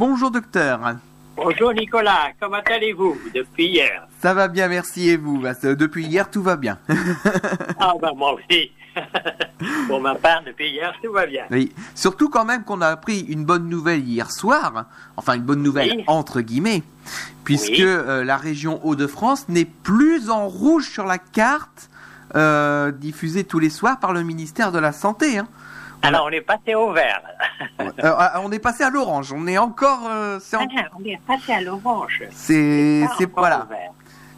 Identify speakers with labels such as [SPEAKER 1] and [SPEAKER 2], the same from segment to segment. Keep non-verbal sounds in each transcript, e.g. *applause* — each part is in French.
[SPEAKER 1] Bonjour docteur.
[SPEAKER 2] Bonjour Nicolas, comment allez-vous depuis hier?
[SPEAKER 1] Ça va bien, merci et vous? Bah, Depuis hier, tout va bien. *laughs*
[SPEAKER 2] Ah bah moi aussi. *laughs* Pour ma part, depuis hier, tout va bien.
[SPEAKER 1] oui. Surtout quand même qu'on a appris une bonne nouvelle hier soir, enfin une bonne nouvelle
[SPEAKER 2] Oui.
[SPEAKER 1] entre guillemets, puisque
[SPEAKER 2] Oui.
[SPEAKER 1] euh, la région Hauts-de-France n'est plus en rouge sur la carte euh, diffusée tous les soirs par le ministère de la Santé. hein.
[SPEAKER 2] Alors on est passé au vert.
[SPEAKER 1] Euh, on est passé à l'orange, on est encore... euh, c'est en-
[SPEAKER 2] Ah, on est passé à l'orange.
[SPEAKER 1] c'est voilà.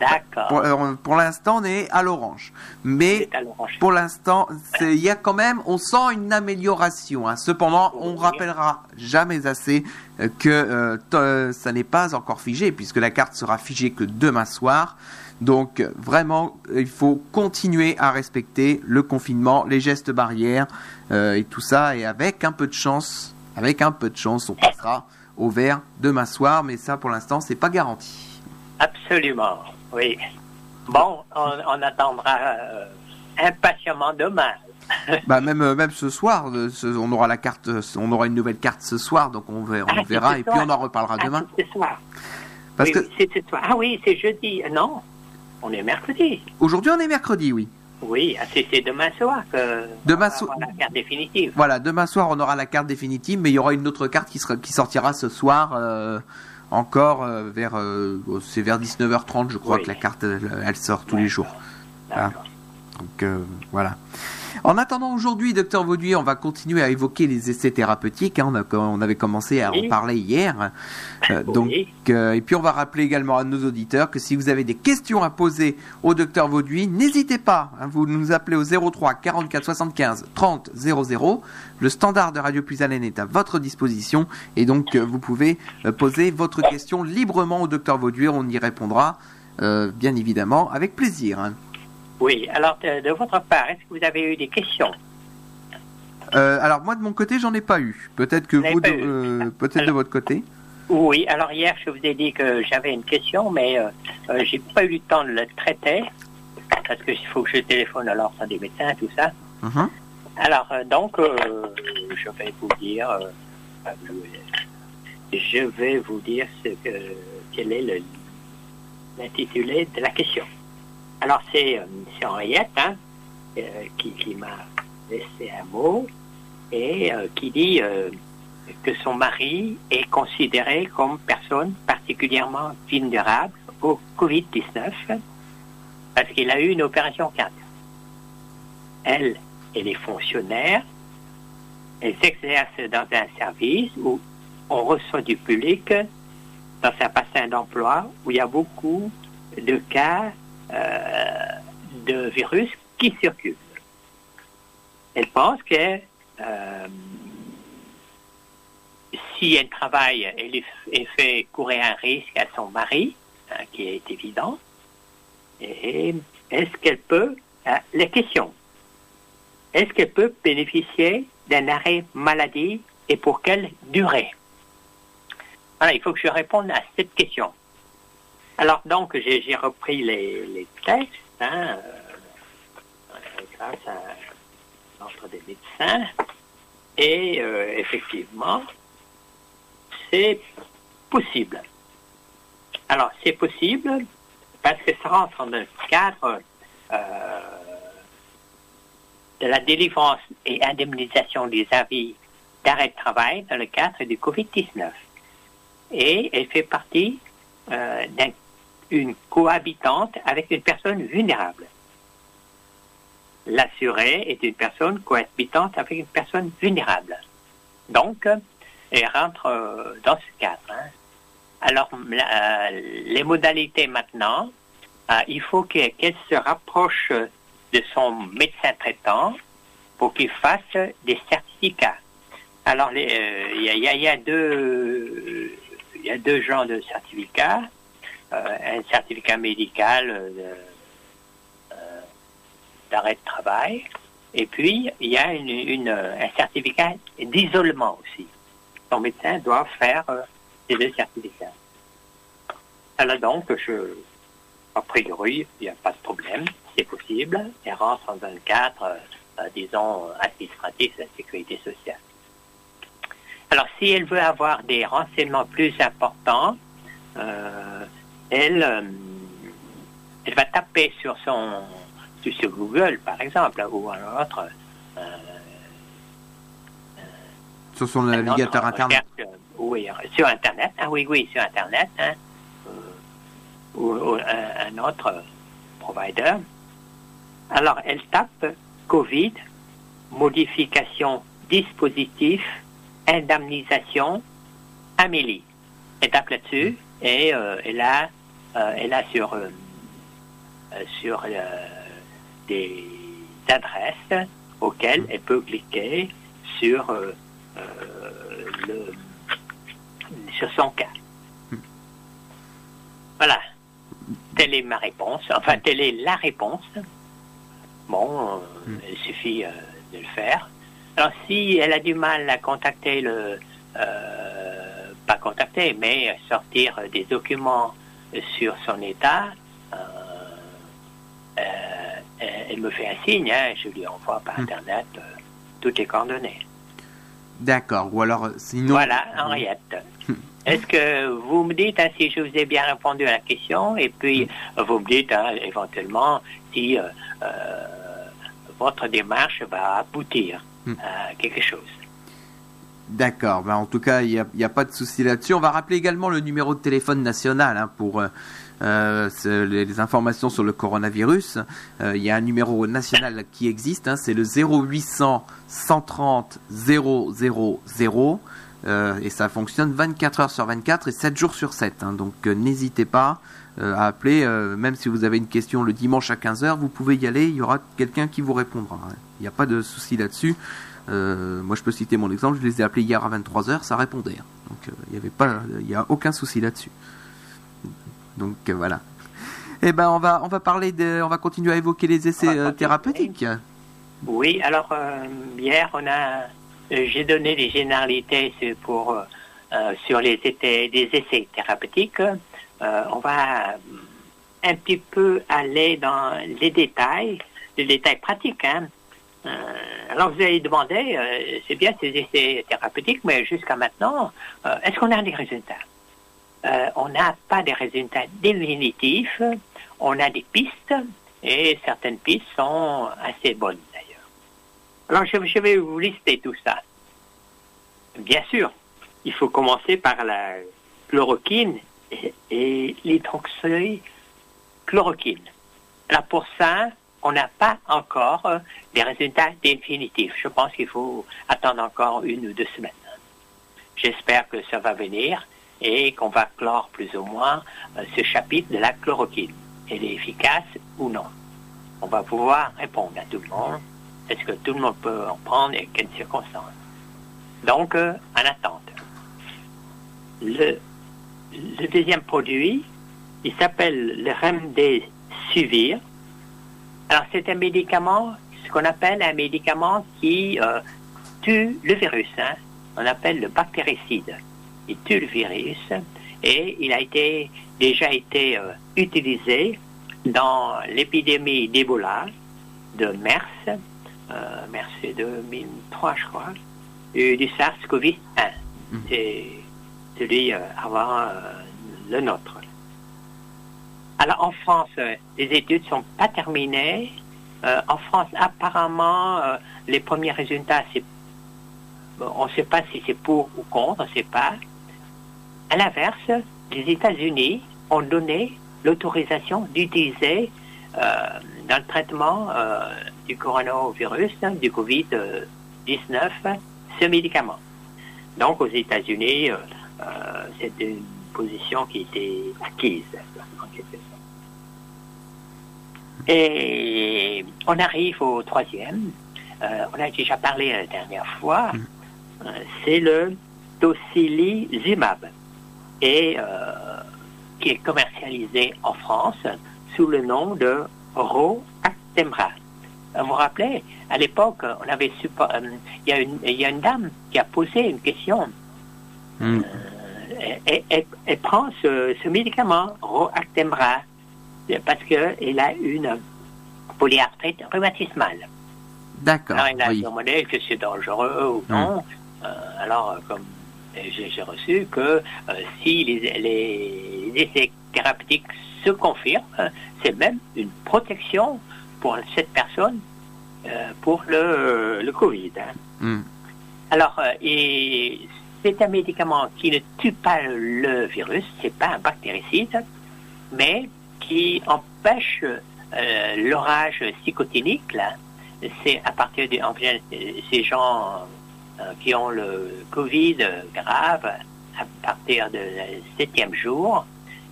[SPEAKER 2] D'accord.
[SPEAKER 1] Pour, euh, pour l'instant, on est à l'orange. Mais
[SPEAKER 2] à
[SPEAKER 1] pour l'instant, il y a quand même, on sent une amélioration. hein. Cependant, on rappellera jamais assez euh, que ça n'est pas encore figé, puisque la carte sera figée que demain soir. Donc vraiment, il faut continuer à respecter le confinement, les gestes barrières euh, et tout ça. Et avec un peu de chance, avec un peu de chance, on passera au vert demain soir. Mais ça, pour l'instant, c'est pas garanti.
[SPEAKER 2] Absolument, oui. Bon, on, on attendra euh, impatiemment demain. *laughs*
[SPEAKER 1] Bah même euh, même ce soir, on aura la carte, on aura une nouvelle carte ce soir, donc on verra,
[SPEAKER 2] Ah,
[SPEAKER 1] on
[SPEAKER 2] c'est
[SPEAKER 1] verra et puis on en reparlera
[SPEAKER 2] Ah,
[SPEAKER 1] demain.
[SPEAKER 2] ce soir.
[SPEAKER 1] Parce
[SPEAKER 2] oui,
[SPEAKER 1] que
[SPEAKER 2] oui, c'est ce soir. Ah oui, c'est jeudi. Non, on est mercredi.
[SPEAKER 1] aujourd'hui on est mercredi, oui.
[SPEAKER 2] Oui, ah, c'est demain soir que
[SPEAKER 1] Demain
[SPEAKER 2] on va
[SPEAKER 1] so-
[SPEAKER 2] la carte définitive.
[SPEAKER 1] Voilà, demain soir on aura la carte définitive, mais il y aura une autre carte qui sera qui sortira ce soir. euh, encore euh, vers euh, c'est vers 19h30 je crois
[SPEAKER 2] Oui.
[SPEAKER 1] que la carte elle, elle sort tous les jours.
[SPEAKER 2] D'accord.
[SPEAKER 1] Donc voilà. En attendant aujourd'hui, docteur Vauduit, on va continuer à évoquer les essais thérapeutiques. hein. On, a- on avait commencé à en parler hier. Euh, donc, euh, et puis on va rappeler également à nos auditeurs que si vous avez des questions à poser au docteur Vauduit, n'hésitez pas. hein. vous nous appelez au 03 44 75 30 00. Le standard de Radio Puisalène est à votre disposition et donc euh, vous pouvez poser votre question librement au docteur Vauduit. On y répondra bien évidemment avec plaisir. hein.
[SPEAKER 2] Oui, alors de, de votre part, est-ce que vous avez eu des questions?
[SPEAKER 1] Euh, alors moi de mon côté j'en ai pas eu. Peut-être que
[SPEAKER 2] Vous
[SPEAKER 1] de, euh, peut-être de votre côté.
[SPEAKER 2] Oui, alors hier, je vous ai dit que j'avais une question, mais euh, j'ai pas eu le temps de le traiter, parce qu'il faut que je téléphone alors à des médecins, tout ça.
[SPEAKER 1] Mhm.
[SPEAKER 2] Alors, donc, euh, je vais vous dire, je vais vous dire ce que, quel est le- l'intitulé de la question. Alors, c'est euh, Henriette hein, euh, qui, qui m'a laissé un mot et euh, qui dit que son mari est considéré comme personne particulièrement vulnérable au Covid-19 parce qu'il a eu une opération cardiaque. Elle, elle est fonctionnaire, elle s'exerce dans un service où on reçoit du public dans un bassin d'emploi où il y a beaucoup de cas de virus qui circulent. Elle pense que euh, si elle travaille, elle, fait courir un risque à son mari, hein, qui est évident. Et est-ce qu'elle peut, ah, la question, est-ce qu'elle peut bénéficier d'un arrêt maladie et pour quelle durée? Voilà, il faut que je réponde à cette question. Alors donc, j'ai repris les, textes, hein, euh, grâce à l'ordre des médecins, et euh, effectivement, c'est possible. Alors, c'est possible parce que ça rentre dans le cadre euh, de la délivrance et indemnisation des avis d'arrêt de travail dans le cadre du Covid-19. Et elle fait partie euh, d'une cohabitante avec une personne vulnérable. L'assuré est une personne cohabitante avec une personne vulnérable. Donc, elle rentre euh, dans ce cadre. hein. Alors, euh, les modalités maintenant, euh, il faut que- qu'elle se rapproche de son médecin traitant pour qu'il fasse des certificats. Alors, il y, a- il y a deux genres de certificats. Euh, un certificat médical euh, euh, d'arrêt de travail, et puis il y a une, un certificat d'isolement aussi. Son médecin doit faire ces deux certificats. Alors donc, je, a priori, il n'y a pas de problème, c'est possible, un cadre, euh, disons, administratif de la sécurité sociale. Alors, si elle veut avoir des renseignements plus importants, elle, euh, elle va taper sur son sur Google, par exemple, ou un autre. Euh,
[SPEAKER 1] sur son navigateur Internet.
[SPEAKER 2] oui, sur Internet. Ah oui, oui, sur Internet. Hein, ou, un, autre provider. Alors, elle tape Covid, modification dispositif, indemnisation, Amélie. Elle tape là-dessus et euh, elle, a, euh, elle a sur, euh, sur des adresses auxquelles elle peut cliquer sur, le, sur son cas. Voilà. Telle est ma réponse. Enfin, telle est la réponse. Bon, hmm. il suffit de le faire. Alors, si elle a du mal à contacter le. pas contacter, mais sortir des documents sur son état, euh, euh, elle me fait un signe, hein, je lui envoie par hmm. Internet euh, toutes les coordonnées.
[SPEAKER 1] D'accord, ou alors sinon...
[SPEAKER 2] Voilà, Henriette. Hmm. Est-ce que vous me dites hein, si je vous ai bien répondu à la question et puis hmm. vous me dites hein, éventuellement si votre démarche va aboutir à quelque chose.
[SPEAKER 1] D'accord, ben en tout cas, il n'y a, pas de souci là-dessus. On va rappeler également le numéro de téléphone national hein, pour euh, euh, les, informations sur le coronavirus. Euh, il y a un numéro national qui existe, hein, c'est le 0800 130 000 et ça fonctionne 24 heures sur 24 et 7 jours sur 7. Hein. donc n'hésitez pas à appeler, même si vous avez une question le dimanche à 15h, vous pouvez y aller, il y aura quelqu'un qui vous répondra. Il n'y a pas de souci là-dessus. Euh, moi, je peux citer mon exemple. Je les ai appelés hier à 23h, ça répondait. Hein. Donc, il euh, n'y avait pas, il a aucun souci là-dessus. Donc euh, voilà. Eh ben, on va, on va parler de, on va continuer à évoquer les essais thérapeutiques.
[SPEAKER 2] Oui. Alors hier, on a, j'ai donné des généralités pour sur les essais, des essais thérapeutiques. on va un petit peu aller dans les détails, les détails pratiques. Hein. Euh, alors vous avez demandé, euh, c'est bien ces essais thérapeutiques, mais jusqu'à maintenant, euh, est-ce qu'on a des résultats? On n'a pas des résultats définitifs, on a des pistes, et certaines pistes sont assez bonnes d'ailleurs. Alors je, vais vous lister tout ça. Bien sûr, il faut commencer par la chloroquine et, et l'hydroxychloroquine. Alors pour ça, on n'a pas encore euh, des résultats définitifs. Je pense qu'il faut attendre encore une ou deux semaines. J'espère que ça va venir et qu'on va clore plus ou moins euh, ce chapitre de la chloroquine. Elle est efficace ou non? On va pouvoir répondre à tout le monde. Est-ce que tout le monde peut en prendre et quelles circonstances? Donc, euh, en attente. Le, le deuxième produit, il s'appelle le Remdesivir alors, c'est un médicament, ce qu'on appelle un médicament qui euh, tue le virus. Hein. On appelle le bactéricide. Il tue le virus et il a été, déjà été euh, utilisé dans l'épidémie d'Ebola, de MERS, euh, MERS c'est 2003 je crois, et du SARS-CoV-1. Mmh. C'est celui avant le nôtre. Alors en France, euh, les études sont pas terminées. Euh, en France, apparemment, euh, les premiers résultats, on ne sait pas si c'est pour ou contre, on ne sait pas. À l'inverse, les États-Unis ont donné l'autorisation d'utiliser dans le traitement du coronavirus, du Covid-19, ce médicament. Donc aux États-Unis, c'est une position qui était acquise. Et on arrive au troisième. Euh, on a déjà parlé la dernière fois. Mm. Euh, c'est le tocilizumab et euh, qui est commercialisé en France sous le nom de Roactemra. Vous vous rappelez, à l'époque, on avait il y, a une, y a une dame qui a posé une question. Mm. Elle, prend ce, ce médicament, Roactemra, parce qu'elle a une polyarthrite rhumatismale.
[SPEAKER 1] D'accord.
[SPEAKER 2] Alors, il a demandé que c'est dangereux ou non. Euh, alors, comme j'ai reçu que si les, les, essais thérapeutiques se confirment, c'est même une protection pour cette personne pour le, le Covid. Hein. Hmm. Alors, et c'est un médicament qui ne tue pas le virus, c'est pas un bactéricide, mais qui empêche euh, l'orage psychotinique, là, c'est à partir de ces gens euh, qui ont le Covid grave, à partir du septième jour,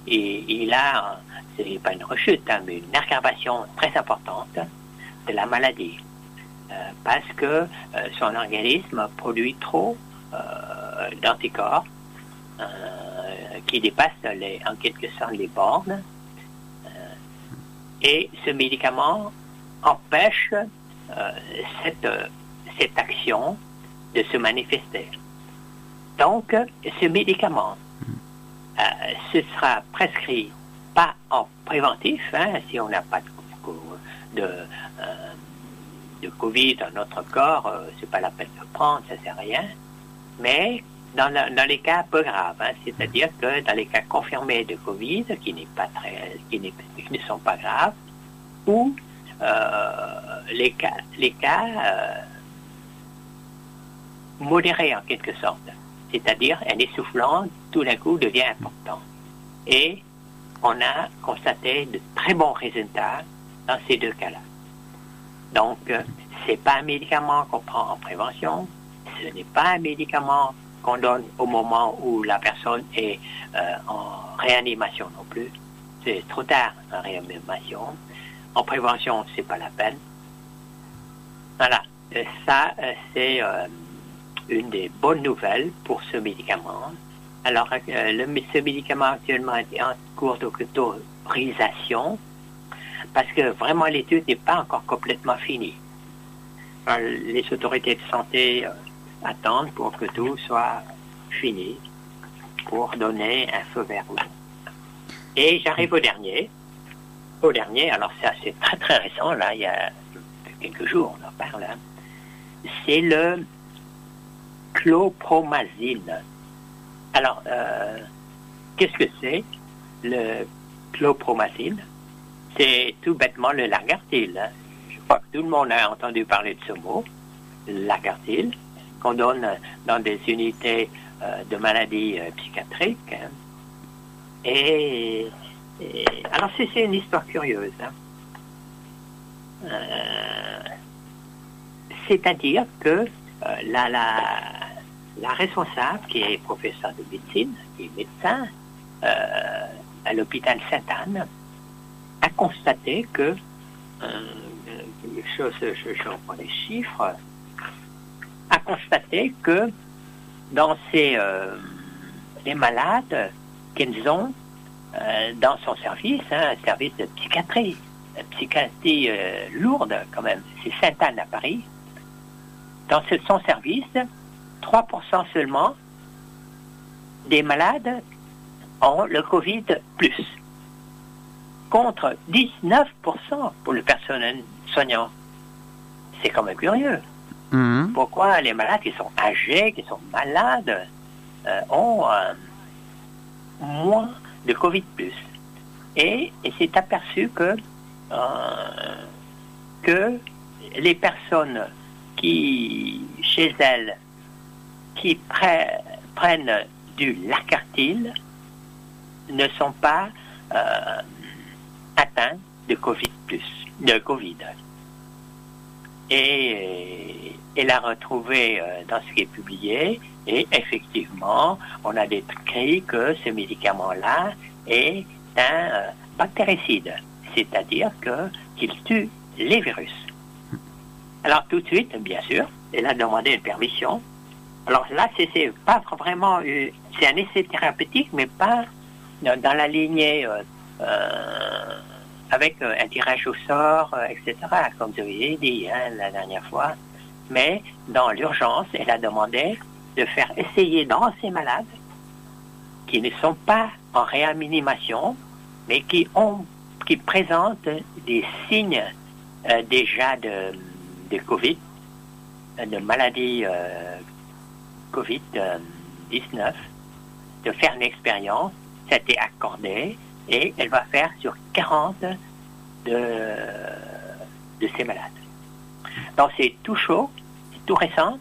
[SPEAKER 2] et il a, c'est pas une rechute, hein, mais une aggravation très importante de la maladie. Euh, parce que son organisme produit trop d'anticorps qui dépassent les, en quelque sorte les bornes et ce médicament empêche euh, cette, cette action de se manifester. Donc, ce médicament, euh, ce sera prescrit pas en préventif, hein, si on n'a pas de, de, euh, Covid dans notre corps, c'est pas la peine de prendre, ça sert à rien, mais dans, dans les cas peu graves, hein, c'est-à-dire que dans les cas confirmés de Covid, qui pas très, qui, qui, ne sont pas graves, ou euh, les cas, les cas euh, modérés en quelque sorte, c'est-à-dire un essoufflant tout d'un coup devient important. Et on a constaté de très bons résultats dans ces deux cas-là. Donc, euh, c'est pas un médicament qu'on prend en prévention, ce n'est pas un médicament qu'on donne au moment où la personne est euh, en réanimation non plus. C'est trop tard en réanimation. En prévention, c'est pas la peine. Voilà. Ça, euh, c'est euh, une des bonnes nouvelles pour ce médicament. Alors, ce médicament actuellement est en cours d'autorisation parce que vraiment l'étude n'est pas encore complètement finie. les autorités de santé attendre pour que tout soit fini pour donner un feu vert Et j'arrive au dernier. Au dernier, alors c'est assez très très récent, là, il y a quelques jours, on en parle. Hein. C'est le clopromazine. Alors, euh, qu'est-ce que c'est le clopromazine C'est tout bêtement le lagartile. Hein. Je crois que tout le monde a entendu parler de ce mot, lagartile qu'on donne dans des unités euh, de maladies euh, psychiatriques. Hein. Et, alors c'est une histoire curieuse. Hein. Euh, c'est-à-dire que la, la, responsable, qui est professeur de médecine, qui est médecin à l'hôpital Sainte-Anne, a constaté que, chose, je, je reprends les chiffres, a constaté que dans ces euh, les malades qu'ils ont euh, dans son service, hein, un service de psychiatrie, psychiatrie euh, lourde quand même, c'est Sainte-Anne à Paris, dans son service, 3% seulement des malades ont le Covid plus, contre 19% pour le personnel soignant. C'est quand même curieux. Mhm. Pourquoi les malades qui sont âgés, qui sont malades, euh, ont euh, moins de Covid plus? Et il s'est aperçu que, euh, les personnes qui, chez elles, qui prennent du lacartile ne sont pas atteints de Covid plus, de Covid. Et elle a retrouvé euh, dans ce qui est publié, et effectivement, on a décrit que ce médicament-là est un euh, bactéricide, c'est-à-dire qu'il tue les virus. Alors tout de suite, bien sûr, elle a demandé une permission. Alors là, c'est pas vraiment, c'est un essai thérapeutique, mais pas dans, la lignée euh, avec euh, un tirage au sort, euh, etc., comme je vous ai dit la dernière fois. Mais dans l'urgence, elle a demandé de faire essayer dans ces malades qui ne sont pas en réanimation, mais qui ont, qui présentent des signes euh, déjà de, Covid, de maladie Covid 19 de faire une expérience. Ça a été accordé et elle va faire sur 40 de, de ces malades. Donc c'est tout chaud, c'est tout récent.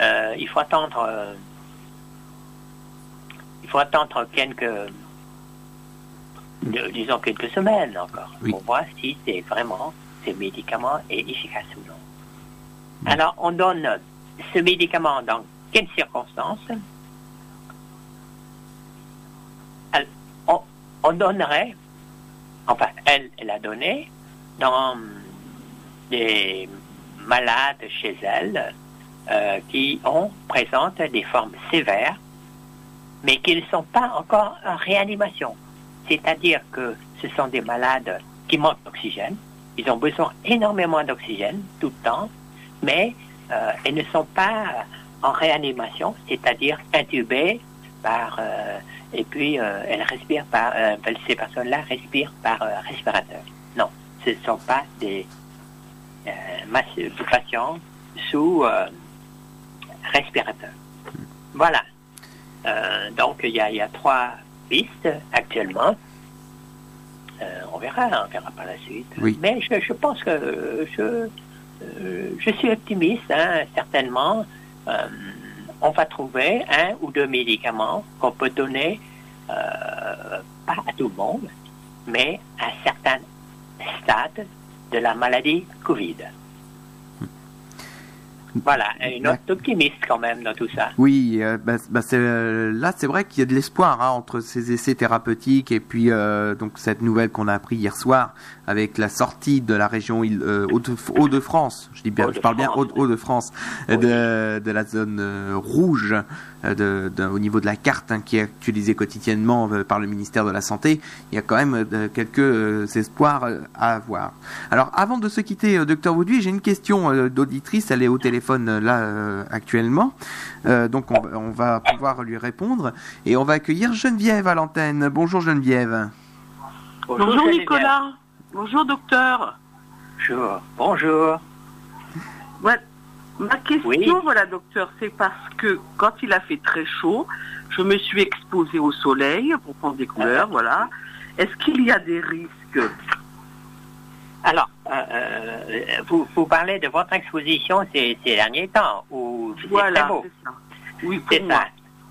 [SPEAKER 2] Euh, il faut attendre. euh, il faut attendre quelques, de- disons quelques semaines encore
[SPEAKER 1] Oui.
[SPEAKER 2] pour voir si c'est vraiment ce médicament est efficace ou non. Alors on donne ce médicament dans quelles circonstances Elle- on, on donnerait, enfin elle, elle a donné dans des malades chez elle euh, qui ont présentent des formes sévères, mais qui ne sont pas encore en réanimation. C'est-à-dire que ce sont des malades qui manquent d'oxygène. Ils ont besoin énormément d'oxygène tout le temps, mais euh, elles ne sont pas en réanimation, c'est-à-dire intubées par euh, et puis euh, elles respirent par euh, ces personnes-là respirent par euh, respirateur. Non, ce ne sont pas des patients sous euh, respirateur. Voilà. Donc il y, a, il y a trois pistes actuellement. On verra, on verra par la suite.
[SPEAKER 1] Oui.
[SPEAKER 2] Mais je, je pense que je, je suis optimiste, hein, certainement. On va trouver un ou deux médicaments qu'on peut donner, euh, pas à tout le monde, mais à un certain stade de la maladie Covid. Voilà, une note optimiste quand même dans tout ça.
[SPEAKER 1] Oui, euh, bah, bah, euh, là c'est vrai qu'il y a de l'espoir hein, entre ces essais thérapeutiques et puis euh, donc cette nouvelle qu'on a appris hier soir avec la sortie de la région euh, Hauts- Hauts-de-France, je dis bien, je parle bien
[SPEAKER 2] Hauts-de-France.
[SPEAKER 1] Hauts- Hauts-de-France, euh, de, la zone euh, rouge au niveau de la carte hein, qui est actualisée quotidiennement par le ministère de la Santé. Il y a quand même quelques espoirs à avoir. Alors avant de se quitter, docteur Vauduit, j'ai une question d'auditrice, elle est au téléphone là actuellement. Donc on, va- pouvoir lui répondre et on va accueillir Geneviève à l'antenne. Bonjour Geneviève.
[SPEAKER 3] Bonjour. Nicolas. Bonjour docteur.
[SPEAKER 2] Bonjour. Bonjour.
[SPEAKER 3] Ma question,
[SPEAKER 2] Oui.
[SPEAKER 3] voilà docteur, c'est parce que quand il a fait très chaud, je me suis exposée au soleil pour prendre des couleurs,
[SPEAKER 2] Ah.
[SPEAKER 3] voilà. Est-ce qu'il y a des risques?
[SPEAKER 2] Alors, euh, euh, vous, vous parlez de votre exposition ces, ces derniers temps, où c'est
[SPEAKER 3] Voilà,
[SPEAKER 2] très beau.
[SPEAKER 3] ça. Oui,
[SPEAKER 2] C'est ça.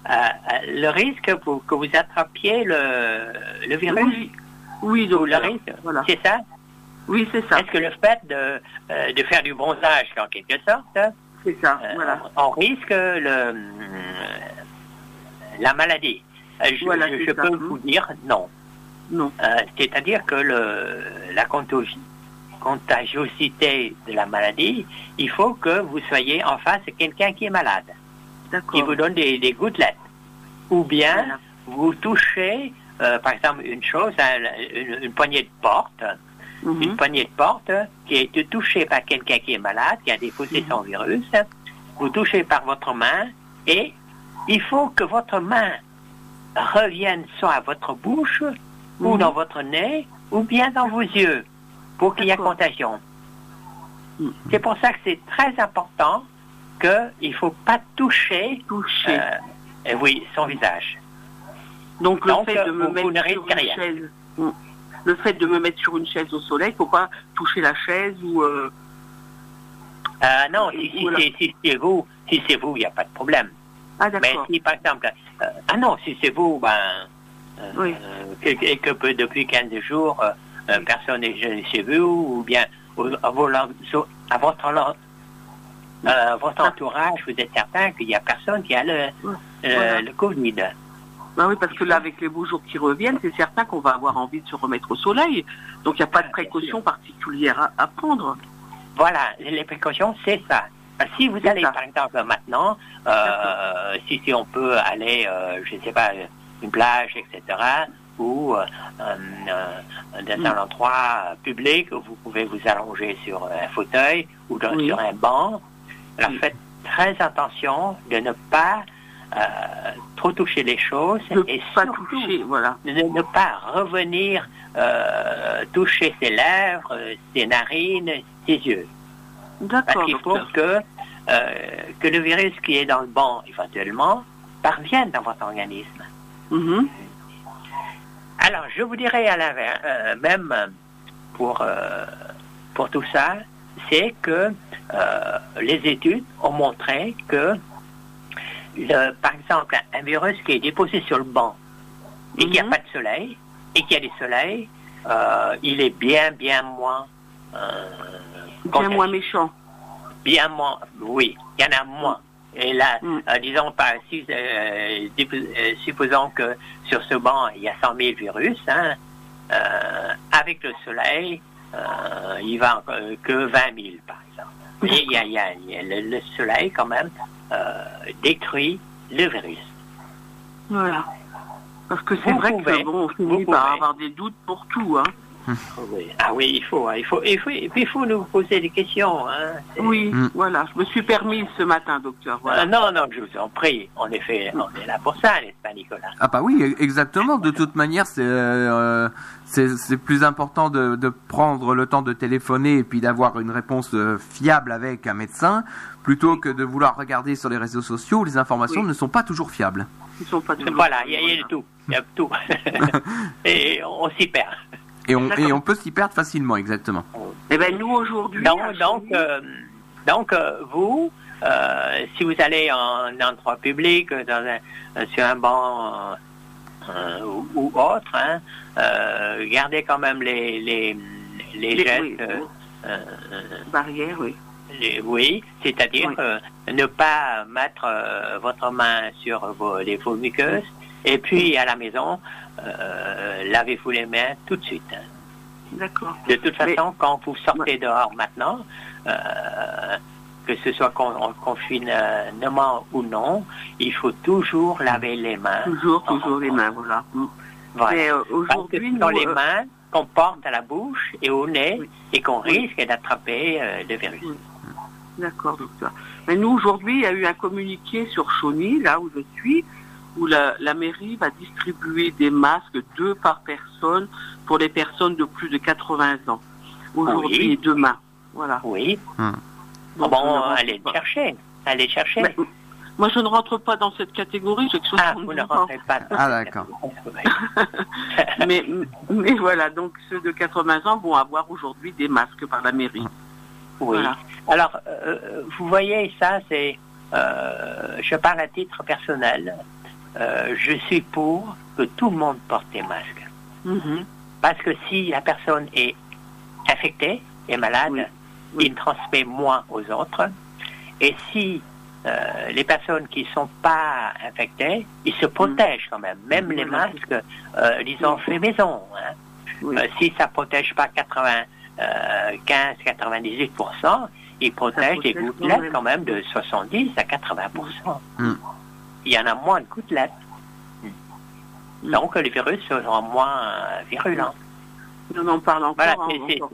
[SPEAKER 2] Euh, euh, le risque pour que vous attrapiez le, le virus,
[SPEAKER 3] Oui, oui docteur.
[SPEAKER 2] risque,
[SPEAKER 3] Voilà.
[SPEAKER 2] c'est ça?
[SPEAKER 3] Oui, c'est ça.
[SPEAKER 2] Est-ce que le fait de, euh, de faire du bronzage, en quelque sorte,
[SPEAKER 3] C'est ça.
[SPEAKER 2] euh,
[SPEAKER 3] Voilà.
[SPEAKER 2] on risque le, la maladie? Euh, Je,
[SPEAKER 3] Voilà,
[SPEAKER 2] je-
[SPEAKER 3] c'est
[SPEAKER 2] je
[SPEAKER 3] ça.
[SPEAKER 2] peux vous dire non.
[SPEAKER 3] Non.
[SPEAKER 2] Euh, C'est-à-dire que le, la contagi- contagiosité de la maladie, il faut que vous soyez en face de quelqu'un qui est malade, qui vous donne des, des gouttelettes. Ou bien
[SPEAKER 3] Voilà.
[SPEAKER 2] vous touchez, euh, par exemple, une chose, hein, une, une poignée de porte,
[SPEAKER 3] Mhm.
[SPEAKER 2] une poignée de porte qui est touchée par quelqu'un qui est malade, qui a déposé son virus. Vous touchez par votre main et il faut que votre main revienne soit à votre bouche ou
[SPEAKER 3] Mhm.
[SPEAKER 2] dans votre nez ou bien dans vos yeux pour qu'il y ait contagion.
[SPEAKER 3] Mhm.
[SPEAKER 2] C'est pour ça que c'est très important qu'il ne faut pas toucher
[SPEAKER 3] Touché.
[SPEAKER 2] euh, oui, son visage.
[SPEAKER 3] Donc le
[SPEAKER 2] donc,
[SPEAKER 3] fait de me mettre sur une
[SPEAKER 2] rien.
[SPEAKER 3] chaise, le fait de me mettre sur une chaise au soleil, faut pas toucher la chaise ou euh,
[SPEAKER 2] Euh, non, si, si
[SPEAKER 3] Voilà.
[SPEAKER 2] c'est si vous, si c'est vous, il n'y a pas de problème.
[SPEAKER 3] ah
[SPEAKER 2] Mais si, par exemple, euh, ah non, si c'est vous, ben, euh,
[SPEAKER 3] Oui.
[SPEAKER 2] que, peu- depuis 15 jours, euh, personne n'est chez- chez vous, ou bien au- à, vos à votre, euh, votre
[SPEAKER 3] Ah.
[SPEAKER 2] entourage, vous êtes certain qu'il n'y a personne qui a le, euh,
[SPEAKER 3] Voilà.
[SPEAKER 2] le Covid.
[SPEAKER 3] Bah oui, parce que là, avec les beaux jours qui reviennent, c'est certain qu'on va avoir envie de se remettre au soleil. Donc il n'y a pas de précaution particulière à, à prendre.
[SPEAKER 2] Voilà, les précautions, c'est ça. Que Si vous allez,
[SPEAKER 3] ça.
[SPEAKER 2] par exemple, maintenant, euh, si, si on peut aller, euh, je ne sais pas, une plage, etc., ou euh, dans un
[SPEAKER 3] Mm.
[SPEAKER 2] endroit public où vous pouvez vous allonger sur un fauteuil ou dans-
[SPEAKER 3] Oui.
[SPEAKER 2] sur un banc, alors
[SPEAKER 3] Oui.
[SPEAKER 2] faites très attention de ne pas euh, trop toucher les choses
[SPEAKER 3] Ne
[SPEAKER 2] et
[SPEAKER 3] pas
[SPEAKER 2] surtout
[SPEAKER 3] toucher, voilà.
[SPEAKER 2] ne pas revenir euh, toucher ses lèvres, ses narines, ses yeux. Parce qu'il faut que, euh, que le virus qui est dans le banc, éventuellement, parviennent dans votre organisme.
[SPEAKER 3] Mhm.
[SPEAKER 2] Alors, je vous dirais à l'inverse, même pour, pour tout ça, c'est que les études ont montré que, le- par exemple, un virus qui est déposé sur le banc et qu'il n'y a
[SPEAKER 3] Mhm.
[SPEAKER 2] pas de soleil, et qu'il y a des soleils, euh, il est bien, bien moins... euh,
[SPEAKER 3] Bien moins méchant.
[SPEAKER 2] Bien moins, oui, il y en a moins. Et là,
[SPEAKER 3] Mm.
[SPEAKER 2] euh, disons, par, si, euh, euh, supposons que sur ce banc, il y a 100 000 virus, hein, euh, avec le soleil, euh, il va euh, que 20 000, par exemple. Et il y a, y a- il y a le, le soleil, quand même, euh, détruit le virus.
[SPEAKER 3] Voilà. Parce que c'est vrai
[SPEAKER 2] pouvez.
[SPEAKER 3] que bon, on finit par avoir des doutes pour tout. Hein.
[SPEAKER 2] Oui. Ah oui, il faut, hein, il faut, il faut, et puis il faut nous poser des questions. Hein.
[SPEAKER 3] Oui,
[SPEAKER 1] Mm.
[SPEAKER 3] voilà. Je me suis permise ce matin, docteur.
[SPEAKER 2] Ah,
[SPEAKER 3] Voilà.
[SPEAKER 2] non, non, je vous en prie. En effet, on est là pour ça, n'est-ce pas, Nicolas?
[SPEAKER 1] Ah bah oui, exactement. De toute manière, c'est euh, c'est c'est plus important de, de prendre le temps de téléphoner et puis d'avoir une réponse euh, fiable avec un médecin plutôt que de vouloir regarder sur les réseaux sociaux où les informations
[SPEAKER 3] Oui.
[SPEAKER 1] ne sont pas toujours fiables.
[SPEAKER 3] Ils sont pas toujours.
[SPEAKER 2] Voilà, il y, a- y a tout. Il y a tout. *laughs* et on s'y perd.
[SPEAKER 1] Et on,
[SPEAKER 3] D'accord.
[SPEAKER 1] et on peut s'y perdre facilement, exactement.
[SPEAKER 3] Eh ben nous aujourd'hui.
[SPEAKER 2] Donc, donc, euh, donc euh, vous, euh, si vous allez en endroit public, dans un, sur un banc euh, ou, ou autre, hein, euh, gardez quand même les, les, les
[SPEAKER 3] Les-
[SPEAKER 2] gestes.
[SPEAKER 3] oui,
[SPEAKER 2] euh, euh,
[SPEAKER 3] barrière, oui.
[SPEAKER 2] les- oui, c'est-à-dire
[SPEAKER 3] Oui.
[SPEAKER 2] euh, ne pas mettre euh, votre main sur vos, les vos muqueuses et puis à la maison, euh, lavez-vous les mains tout de suite. hein.
[SPEAKER 3] D'accord.
[SPEAKER 2] De toute
[SPEAKER 3] Mais-
[SPEAKER 2] façon, quand vous sortez dehors maintenant, euh, que ce soit con- en confinement ou non, il faut toujours laver les mains.
[SPEAKER 3] Toujours, toujours les mains, voilà. Mm.
[SPEAKER 2] Voilà.
[SPEAKER 3] Mais euh,
[SPEAKER 2] Parce que
[SPEAKER 3] nous,
[SPEAKER 2] les
[SPEAKER 3] euh,
[SPEAKER 2] mains qu'on porte à la bouche et au nez
[SPEAKER 3] Oui.
[SPEAKER 2] et qu'on
[SPEAKER 3] Oui.
[SPEAKER 2] risque d'attraper euh, le virus.
[SPEAKER 3] Oui. D'accord, docteur. Mais nous, aujourd'hui, il y a eu un communiqué sur Chauny, là où je suis, où la, la mairie va distribuer des masques, deux par personne, pour les personnes de plus de 80 ans. Aujourd'hui
[SPEAKER 2] Oui.
[SPEAKER 3] et demain. Voilà.
[SPEAKER 2] Oui.
[SPEAKER 1] Hmm.
[SPEAKER 3] Donc,
[SPEAKER 2] bon, allez
[SPEAKER 3] pas.
[SPEAKER 2] chercher. Allez le chercher.
[SPEAKER 3] Mais, moi, je ne rentre pas dans cette catégorie, j'ai que
[SPEAKER 2] ah,
[SPEAKER 3] 72
[SPEAKER 2] vous ne rentrez pas. dans
[SPEAKER 1] Ah, d'accord. *laughs*
[SPEAKER 3] mais, mais voilà, donc ceux de 80 ans vont avoir aujourd'hui des masques par la mairie.
[SPEAKER 2] Oui.
[SPEAKER 3] Voilà.
[SPEAKER 2] Alors, euh, vous voyez, ça, c'est. euh, je parle à titre personnel. Euh, je suis pour que tout le monde porte des masques.
[SPEAKER 3] Mhm.
[SPEAKER 2] Parce que si la personne est infectée, est malade,
[SPEAKER 3] Oui. Oui.
[SPEAKER 2] il transmet moins aux autres. Et si euh, les personnes qui ne sont pas infectées, ils se protègent quand même. Même les masques, euh, ils ont fait maison. hein.
[SPEAKER 3] Oui.
[SPEAKER 2] Euh, si ça ne protège pas 95-98%, il protège des gouttelettes
[SPEAKER 3] même.
[SPEAKER 2] quand même de 70 à 80%.
[SPEAKER 1] Mm.
[SPEAKER 2] Il y en a moins de gouttelettes.
[SPEAKER 3] Mm.
[SPEAKER 2] Donc les virus seront moins euh, virulents.
[SPEAKER 3] On en parle encore.
[SPEAKER 2] Voilà,
[SPEAKER 3] hein, encore.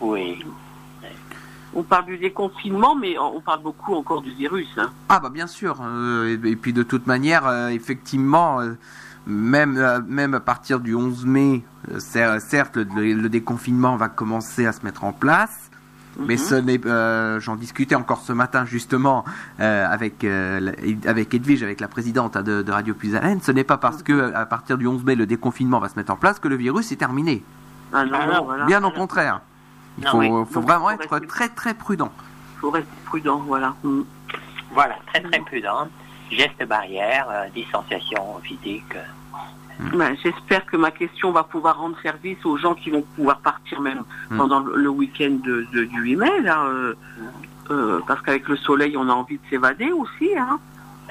[SPEAKER 2] Oui.
[SPEAKER 3] On parle du déconfinement, mais on parle beaucoup encore du virus. Hein.
[SPEAKER 1] Ah bah bien sûr. euh, et, et puis de toute manière, euh, effectivement, euh, même, euh, même à partir du 11 mai, euh, cer- certes, le, le déconfinement va commencer à se mettre en place. Mais
[SPEAKER 3] Mhm.
[SPEAKER 1] ce n'est, euh, j'en discutais encore ce matin justement euh, avec euh, la- avec Edwige, avec la présidente hein, de, de Radio Puisalène. Ce n'est pas parce que à partir du 11 mai le déconfinement va se mettre en place que le virus est terminé.
[SPEAKER 3] Ah non,
[SPEAKER 2] Ah
[SPEAKER 3] non,
[SPEAKER 2] non.
[SPEAKER 3] voilà.
[SPEAKER 1] Bien au contraire. Il
[SPEAKER 2] Non,
[SPEAKER 1] faut,
[SPEAKER 2] oui.
[SPEAKER 1] faut
[SPEAKER 3] Donc,
[SPEAKER 1] vraiment
[SPEAKER 3] faut
[SPEAKER 1] être
[SPEAKER 3] rester-
[SPEAKER 1] très très prudent.
[SPEAKER 3] Il faut rester prudent, voilà. Mm.
[SPEAKER 2] Voilà, très très prudent. Gestes barrières, euh, distanciation physique. Euh.
[SPEAKER 3] Ben, J'espère que ma question va pouvoir rendre service aux gens qui vont pouvoir partir même
[SPEAKER 1] Mm.
[SPEAKER 3] pendant le, week-end de, de- du 8 mai, là, euh, euh, parce qu'avec le soleil, on a envie de s'évader aussi. Hein.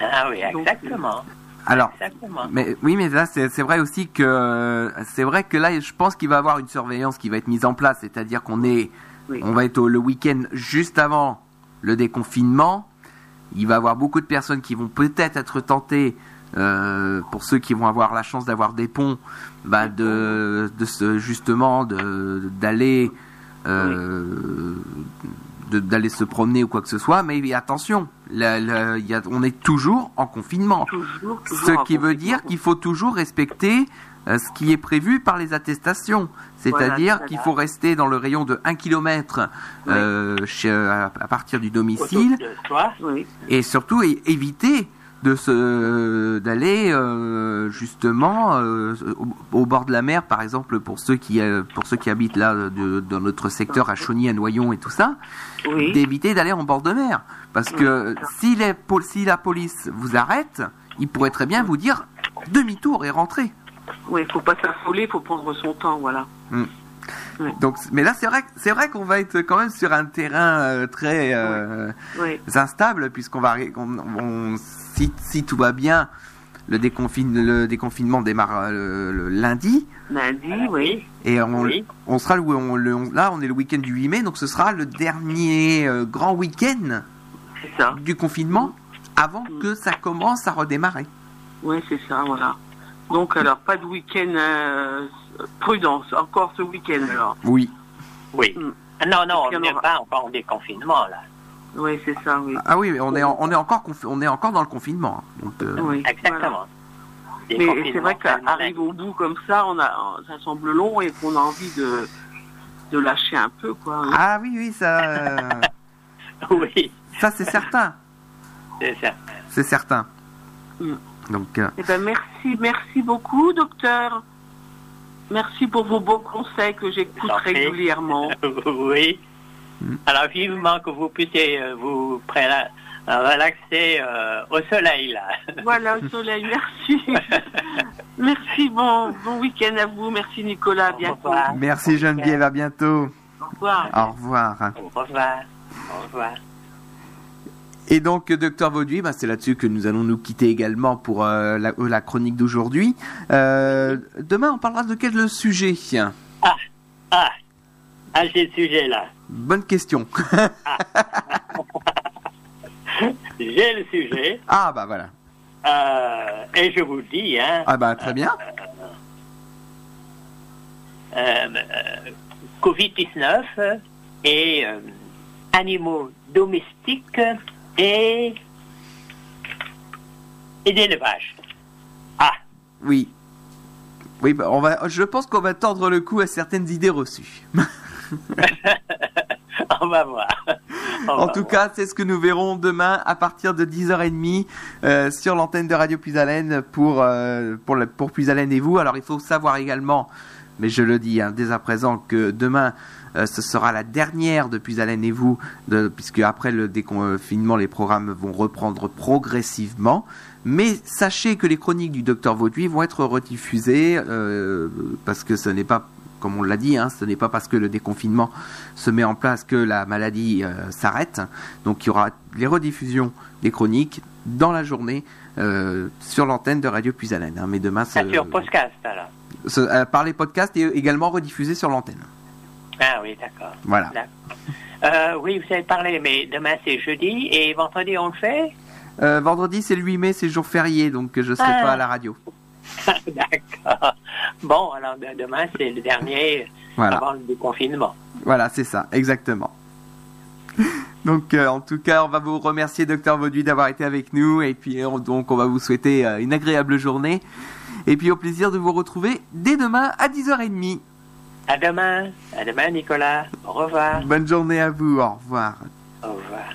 [SPEAKER 2] Ah oui,
[SPEAKER 3] Donc,
[SPEAKER 2] exactement.
[SPEAKER 1] Alors,
[SPEAKER 2] Exactement.
[SPEAKER 1] Mais oui, mais là, c'est c'est vrai aussi que c'est vrai que là, je pense qu'il va y avoir une surveillance qui va être mise en place, c'est-à-dire qu'on est,
[SPEAKER 3] Oui.
[SPEAKER 1] on va être au- le week-end juste avant le déconfinement. Il va y avoir beaucoup de personnes qui vont peut-être être tentées, euh, pour ceux qui vont avoir la chance d'avoir des ponts, bah, de, justement d'aller euh, d'aller se promener ou quoi que ce soit. Mais attention, la- la- il y a- on est toujours en confinement.
[SPEAKER 3] Toujours, toujours
[SPEAKER 1] Ce
[SPEAKER 3] en
[SPEAKER 1] qui veut dire qu'il faut toujours respecter euh, ce qui est prévu par les attestations. C'est-à-dire
[SPEAKER 3] Voilà,
[SPEAKER 1] qu'il faut rester dans le rayon de 1 km à, à partir du domicile
[SPEAKER 2] de.
[SPEAKER 3] Oui,
[SPEAKER 1] et surtout éviter de se d'aller euh, justement euh, au, au bord de la mer, par exemple, pour ceux qui euh, pour ceux qui habitent là de- dans notre secteur à Chauny, à Noyon et tout ça,
[SPEAKER 3] Oui.
[SPEAKER 1] d'éviter d'aller en bord de mer, parce que si les si la police vous arrête, il pourrait très bien vous dire demi-tour et rentrer.
[SPEAKER 3] Oui, il faut pas s'affoler, il faut prendre son temps, voilà.
[SPEAKER 1] Donc, mais là, c'est vrai, c'est vrai qu'on va être quand même sur un terrain euh, très euh, instable, puisqu'on va, arri- on, on- si, si tout va bien, le, déconfine, le déconfinement démarre euh, le, lundi,
[SPEAKER 3] Lundi, oui.
[SPEAKER 1] et on,
[SPEAKER 2] Oui.
[SPEAKER 1] on sera le, on- le- là, on est le week-end du 8 mai, donc ce sera le dernier euh, grand week-end du confinement avant que ça commence à redémarrer.
[SPEAKER 3] Oui, c'est ça, voilà. Donc, alors, pas de week-end prudence, encore ce week-end, alors.
[SPEAKER 1] Oui.
[SPEAKER 2] Oui.
[SPEAKER 3] Mm.
[SPEAKER 2] Ah, Non, non, on n'est
[SPEAKER 3] aura.
[SPEAKER 2] pas encore en déconfinement, là.
[SPEAKER 3] Oui, c'est ça, oui.
[SPEAKER 1] Ah oui, mais on est, en- on est encore, confi- on est encore dans le confinement. hein. Donc, euh,
[SPEAKER 3] oui. voilà.
[SPEAKER 2] Exactement.
[SPEAKER 3] Mais c'est vrai qu'arrive au bout comme ça, on a, ça semble long et qu'on a envie de, de lâcher un peu, quoi. hein.
[SPEAKER 1] Ah oui, oui, ça, *laughs* euh,
[SPEAKER 2] Oui,
[SPEAKER 1] ça c'est certain.
[SPEAKER 2] c'est ça.
[SPEAKER 1] C'est certain.
[SPEAKER 3] Mm.
[SPEAKER 1] Donc, euh,
[SPEAKER 3] Eh ben, merci, merci beaucoup, docteur. Merci pour vos beaux conseils que j'écoute régulièrement. *laughs*
[SPEAKER 2] oui. Alors, vivement que vous puissiez euh, vous relaxer euh, au soleil, là. *laughs*
[SPEAKER 3] Voilà, au soleil, merci. *laughs* merci, bon, bon week-end à vous. Merci, Nicolas. À bientôt.
[SPEAKER 1] merci Geneviève, à bientôt.
[SPEAKER 3] Au revoir.
[SPEAKER 1] Au revoir.
[SPEAKER 2] Au revoir. Au revoir.
[SPEAKER 1] Et donc, docteur Vauduit, bah, c'est là-dessus que nous allons nous quitter également pour euh, la, euh, la chronique d'aujourd'hui. Euh, demain, on parlera de quel sujet?
[SPEAKER 2] Ah, ah, j'ai le sujet, là.
[SPEAKER 1] Bonne question. *laughs*
[SPEAKER 2] J'ai le sujet.
[SPEAKER 1] ah bah voilà.
[SPEAKER 2] euh, et je vous le dis, hein,
[SPEAKER 1] Ah bah très bien.
[SPEAKER 2] euh, euh, Covid-19 et animaux domestiques et, et d'élevage. Ah,
[SPEAKER 1] Oui. Oui, bah, on va, je pense qu'on va tordre le cou à certaines idées reçues. *laughs*
[SPEAKER 2] on va voir. On
[SPEAKER 1] En
[SPEAKER 2] va
[SPEAKER 1] tout
[SPEAKER 2] voir.
[SPEAKER 1] cas, c'est ce que nous verrons demain à partir de 10h30 euh, sur l'antenne de Radio Puisalène pour, euh, pour, le- pour Puisalène et vous. Alors, il faut savoir également, mais je le dis hein, dès à présent, que demain, euh, ce sera la dernière de Puisalène et vous, de, puisque après le déconfinement, les programmes vont reprendre progressivement. Mais sachez que les chroniques du docteur Vauduit vont être rediffusées euh, parce que ce n'est pas, comme on l'a dit, hein, ce n'est pas parce que le déconfinement se met en place que la maladie euh, s'arrête. Donc il y aura les rediffusions des chroniques dans la journée euh, sur l'antenne de Radio Puisalène. hein. Mais demain,
[SPEAKER 2] Ça
[SPEAKER 1] ce-
[SPEAKER 2] sur podcast, alors.
[SPEAKER 1] ce- euh, par les podcasts et également rediffusé sur l'antenne.
[SPEAKER 2] Ah oui, d'accord.
[SPEAKER 1] Voilà.
[SPEAKER 2] Euh, oui, vous avez parlé, mais demain c'est jeudi et vendredi on le fait?
[SPEAKER 1] Euh, vendredi, c'est le 8 mai, c'est jour férié, donc je ne serai
[SPEAKER 2] Ah.
[SPEAKER 1] pas à la radio. *laughs*
[SPEAKER 2] D'accord. Bon, alors de- demain c'est le dernier
[SPEAKER 1] Voilà.
[SPEAKER 2] avant le déconfinement.
[SPEAKER 1] Voilà, c'est ça, exactement. *laughs* Donc, euh, en tout cas, on va vous remercier, docteur Vauduit, d'avoir été avec nous. Et puis, on- donc, on va vous souhaiter une agréable journée. Et puis, au plaisir de vous retrouver dès demain à 10h30.
[SPEAKER 2] À demain. À demain, Nicolas. Au revoir.
[SPEAKER 1] Bonne journée à vous. Au revoir.
[SPEAKER 2] Au revoir.